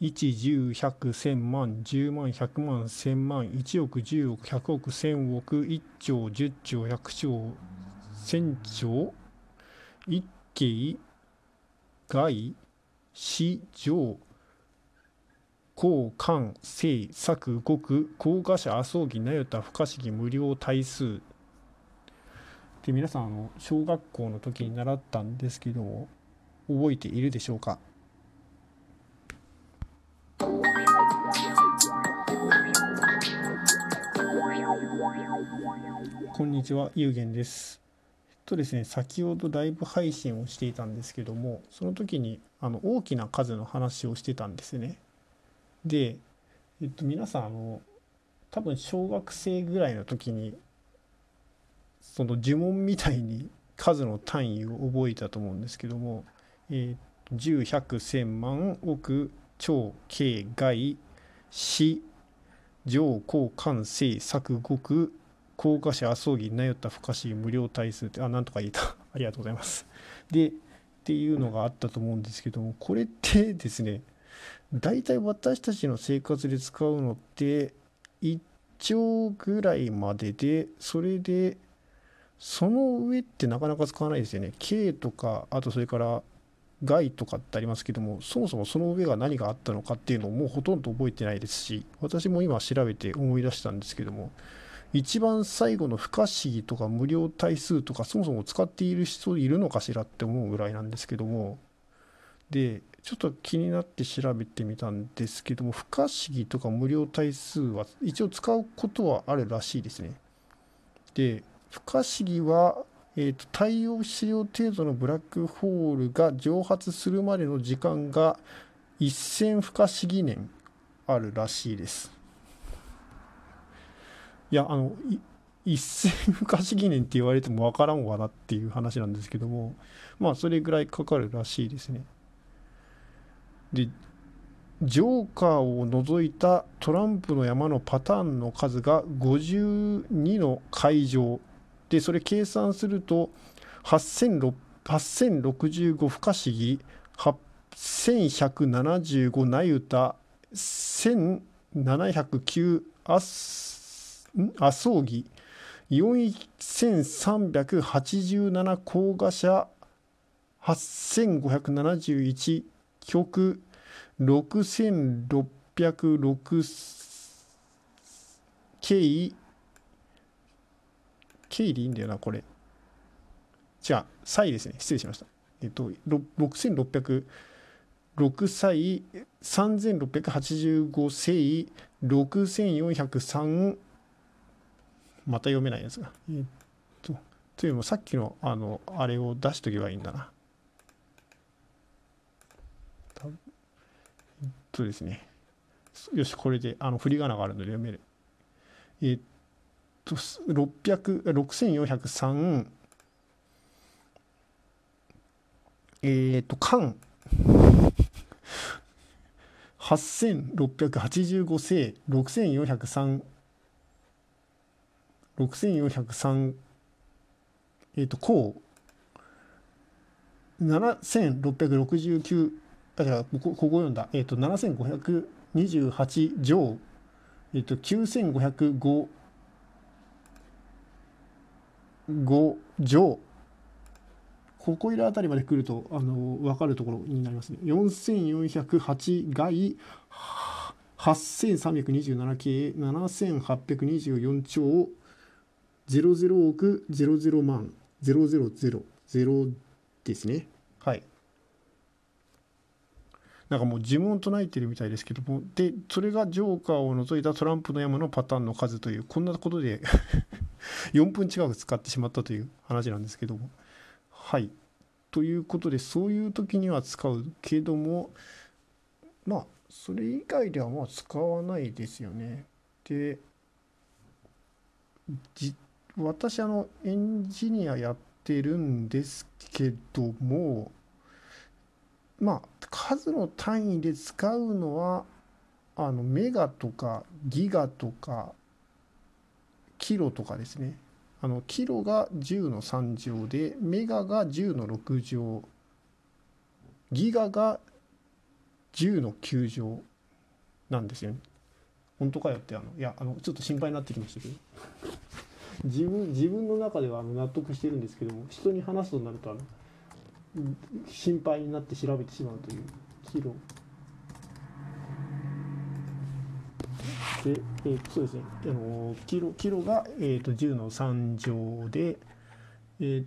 1、10、100、1000万、10万、100万、1000万、1億、10億、100億、1000億、1兆、10兆、100兆、1000兆、一景、外、市場、公、官、政、策、国、高賀者、麻生儀、名誉不可思議、無料、対数。で皆さんあの小学校の時に習ったんですけども覚えているでしょうかこんにちは、ゆうげんです。えっとですね、先ほどライブ配信をしていたんですけども、その時にあの大きな数の話をしてたんですね。で、えっと、皆さん、あの、多分小学生ぐらいの時に、その呪文みたいに数の単位を覚えたと思うんですけども、えー、10、100、1000万、億、超、軽、外、死、上、高、関、西、作、国、高架者、麻生儀、なよった不可思議、無料対数って、あ、なんとか言えた。ありがとうございます。で、っていうのがあったと思うんですけども、これってですね、大体私たちの生活で使うのって、1兆ぐらいまでで、それで、その上ってなかなか使わないですよね。K とか、あとそれから害とかってありますけども、そもそもその上が何があったのかっていうのをもうほとんど覚えてないですし、私も今調べて思い出したんですけども、一番最後の不可思議とか無料対数とかそもそも使っている人いるのかしらって思うぐらいなんですけども。でちょっと気になって調べてみたんですけども不可思議とか無料対数は一応使うことはあるらしいですね。で不可思議は、えーと、太陽質量程度のブラックホールが蒸発するまでの時間が1000不可思議年あるらしいです。いやあの一斉不可思議年って言われても分からんわなっていう話なんですけどもまあそれぐらいかかるらしいですね。でジョーカーを除いたトランプの山のパターンの数が52の会場でそれ計算すると8065不可思議8175ナユタ1709アス麻生儀。4387高画者8571曲。6606経経でいいんだよなこれ。じゃあ歳ですね。失礼しました。えっと6606歳。3685世。6403また読めないやつが。え、っと、というのもさっきのあの、あれを出しとけばいいんだな。えっとですね。よし、これで、あの、振り仮名があるので読める。えー、っと、6403、えー、っと、間、8685正、6403、6403えっ、ー、と項7669だからここここ読んだ、えっ、ー、と7528乗。えっ、ー、と9505 5乗。ここいらあたりまで来るとあの分かるところになりますね。4408外8327系7824兆00億00万000ですね。はい。なんかもう呪文を唱えてるみたいですけども、で、それがジョーカーを除いたトランプの山のパターンの数という、こんなことで 4分近く使ってしまったという話なんですけども。はい。ということで、そういう時には使うけども、まあ、それ以外ではまあ使わないですよね。で、実私あのエンジニアやってるんですけどもまあ数の単位で使うのはあのメガとかギガとかキロとかですねあのキロが10の3乗でメガが10の6乗ギガが10の9乗なんですよね。本当かよってあのいやあのちょっと心配になってきましたけど自分自分の中ではあの納得してるんですけども人に話すとなるとあの心配になって調べてしまうというキロで、えー、そうですねあのキロキロが、えーと、10の3乗でえー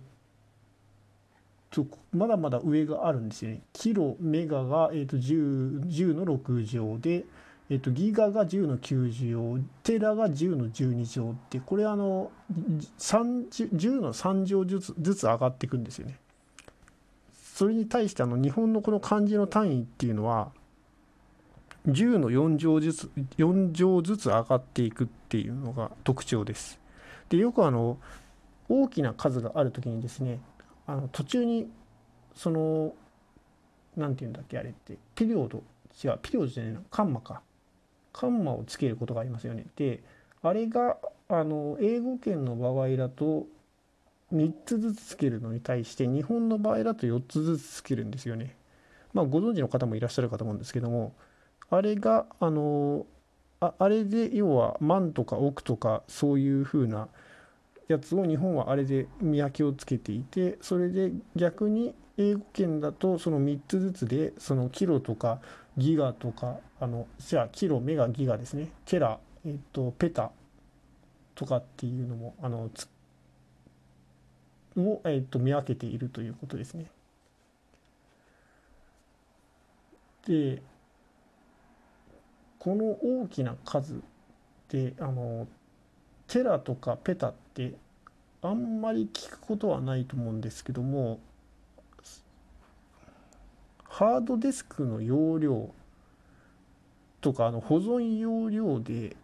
とまだまだ上があるんですよね。キロメガが、えーと、10, 10の6乗で、えーと、ギガが10の9乗テラが10の12乗ってこれあの 10, 10の3乗ずつずつ上がっていくんですよね。それに対してあの日本のこの漢字の単位っていうのは10の4乗ずつ4乗ずつ上がっていくっていうのが特徴です。でよくあの大きな数がある時にですねあの途中にその何て言うんだっけあれってピリオド違うピリオドじゃないなカンマかカンマをつけることがありますよね。であれがあの英語圏の場合だと3つずつつけるのに対して日本の場合だと4つずつつけるんですよね。まあご存知の方もいらっしゃるかと思うんですけどもあれがあのああれで要は万とか億とかそういうふうなやつを日本はあれで見分けをつけていてそれで逆に英語圏だとその3つずつでそのキロとかギガとかあのじゃあキロメガギガですねテラ、えっと、ペタとかっていうのもあのを、えっと、見分けているということですね。でこの大きな数であのテラとかペタってあんまり聞くことはないと思うんですけどもハードディスクの容量とかあの保存容量で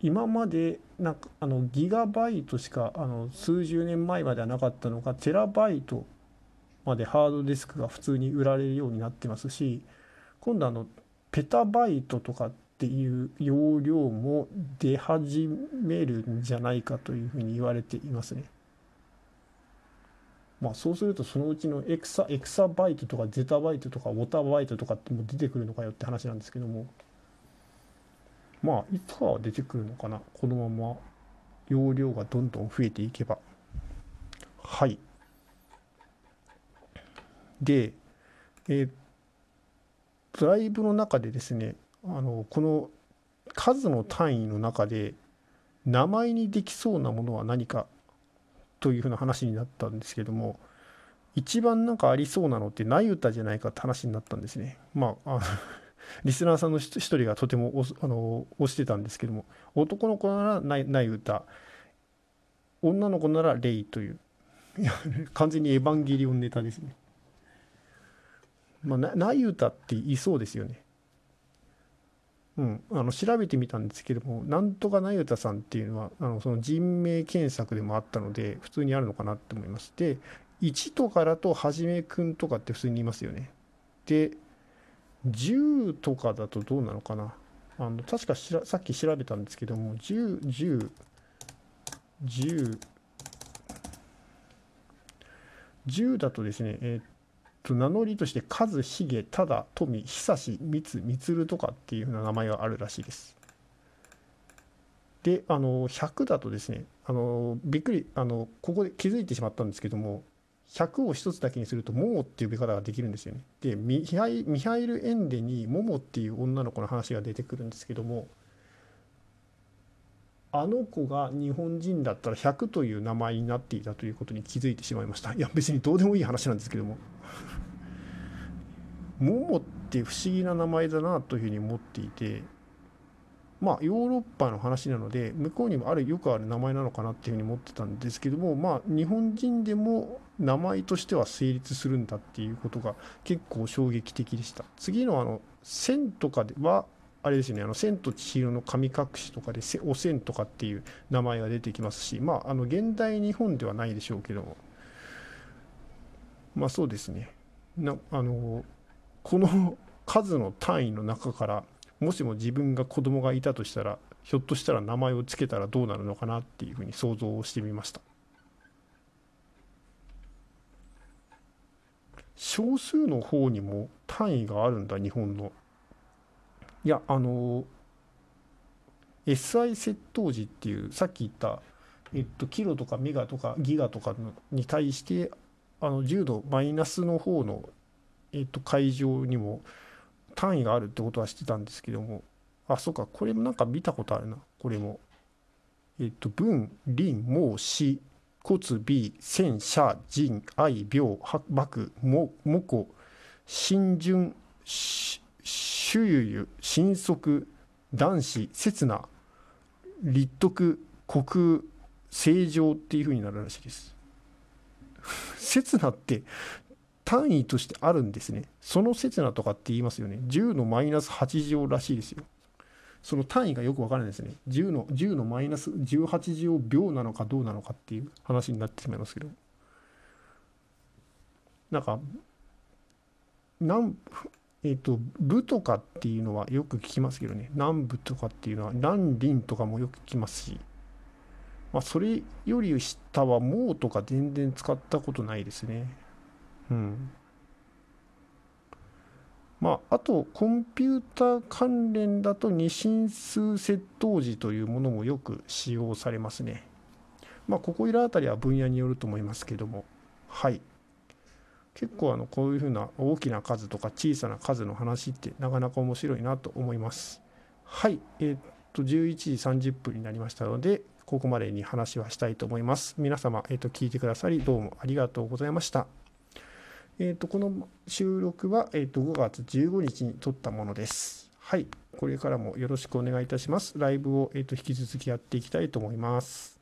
今までなんかあのギガバイトしかあの数十年前まではなかったのがテラバイトまでハードディスクが普通に売られるようになってますし今度あのペタバイトとかっていう容量も出始めるんじゃないかというふうに言われていますね。まあそうするとそのうちのエクサエクサバイトとかゼタバイトとかウォタバイトとかっても出てくるのかよって話なんですけども。まあいつかは出てくるのかな。このまま容量がどんどん増えていけば。はい。でえー、ドライブの中でですねあのこの数の単位の中で名前にできそうなものは何かというふうな話になったんですけども一番なんかありそうなのってナユタじゃないかって話になったんですね。まああ リスナーさんの一人がとてもあの推してたんですけども男の子ならナユタ女の子ならレイといういや 完全にエヴァンゲリオンネタですね。まあ、ナユタって言いそうですよね。うん、あの調べてみたんですけどもなんとかなゆたさんっていうのはあのその人名検索でもあったので普通にあるのかなって思いますで1とかだとはじめくんとかって普通に言いますよね。で10とかだとどうなのかな。あの確かしらさっき調べたんですけども10、10、10、10だとですね、えー、と名乗りとして和重忠富久志光充とかっていうふうな名前があるらしいです。であの100だとですねあのびっくりあのここで気づいてしまったんですけども100を1つだけにすると「モモ」っていう呼び方ができるんですよね。でミハイミハイル・エンデに「モモ」っていう女の子の話が出てくるんですけどもあの子が日本人だったら100という名前になっていたということに気づいてしまいました。いや別にどうでもいい話なんですけども。モモって不思議な名前だなというふうに思っていてまあヨーロッパの話なので向こうにもあるよくある名前なのかなっていうふうに思ってたんですけどもまあ日本人でも名前としては成立するんだっていうことが結構衝撃的でした。次のあの「千」とかではあれですね「あの千と千尋の神隠し」とかで「お千」とかっていう名前が出てきますしまああの現代日本ではないでしょうけども。まあそうですね。なあのこの 数の単位の中からもしも自分が子供がいたとしたらひょっとしたら名前を付けたらどうなるのかなっていうふうに想像をしてみました。少数の方にも単位があるんだ日本の。いやあの SI 窃盗時っていうさっき言ったえっと、キロとかメガとかギガとかに対してあの10度マイナスの方の、えっと、会場にも単位があるってことは知ってたんですけどもあそうかこれもなんか見たことあるなこれもえっと文林孟子骨尾戦車人愛病幕ももこ新順周遊新速男子刹那立徳国正常っていう風になるらしいです。刹那って単位としてあるんですね。その刹那とかって言いますよね。10のマイナス8乗らしいですよ。その単位がよくわからないですね。10の ,10 のマイナス18乗秒なのかどうなのかっていう話になってしまいますけど。なんか、南えっ、ー、と、部とかっていうのはよく聞きますけどね。南部とかっていうのは、南林とかもよく聞きますし。まあ、それより下はもうとか全然使ったことないですね。うん。まあ、あと、コンピューター関連だと二進数窃盗時というものもよく使用されますね。まあ、ここいらあたりは分野によると思いますけども、はい。結構あのこういうふうな大きな数とか小さな数の話ってなかなか面白いなと思います。はい。えー、っと、11時30分になりましたので、ここまでに話はしたいと思います。皆様、えー、と聞いてくださりどうもありがとうございました。えー、とこの収録は、えー、と5月15日に撮ったものです。はい、これからもよろしくお願いいたします。ライブを、えー、と引き続きやっていきたいと思います。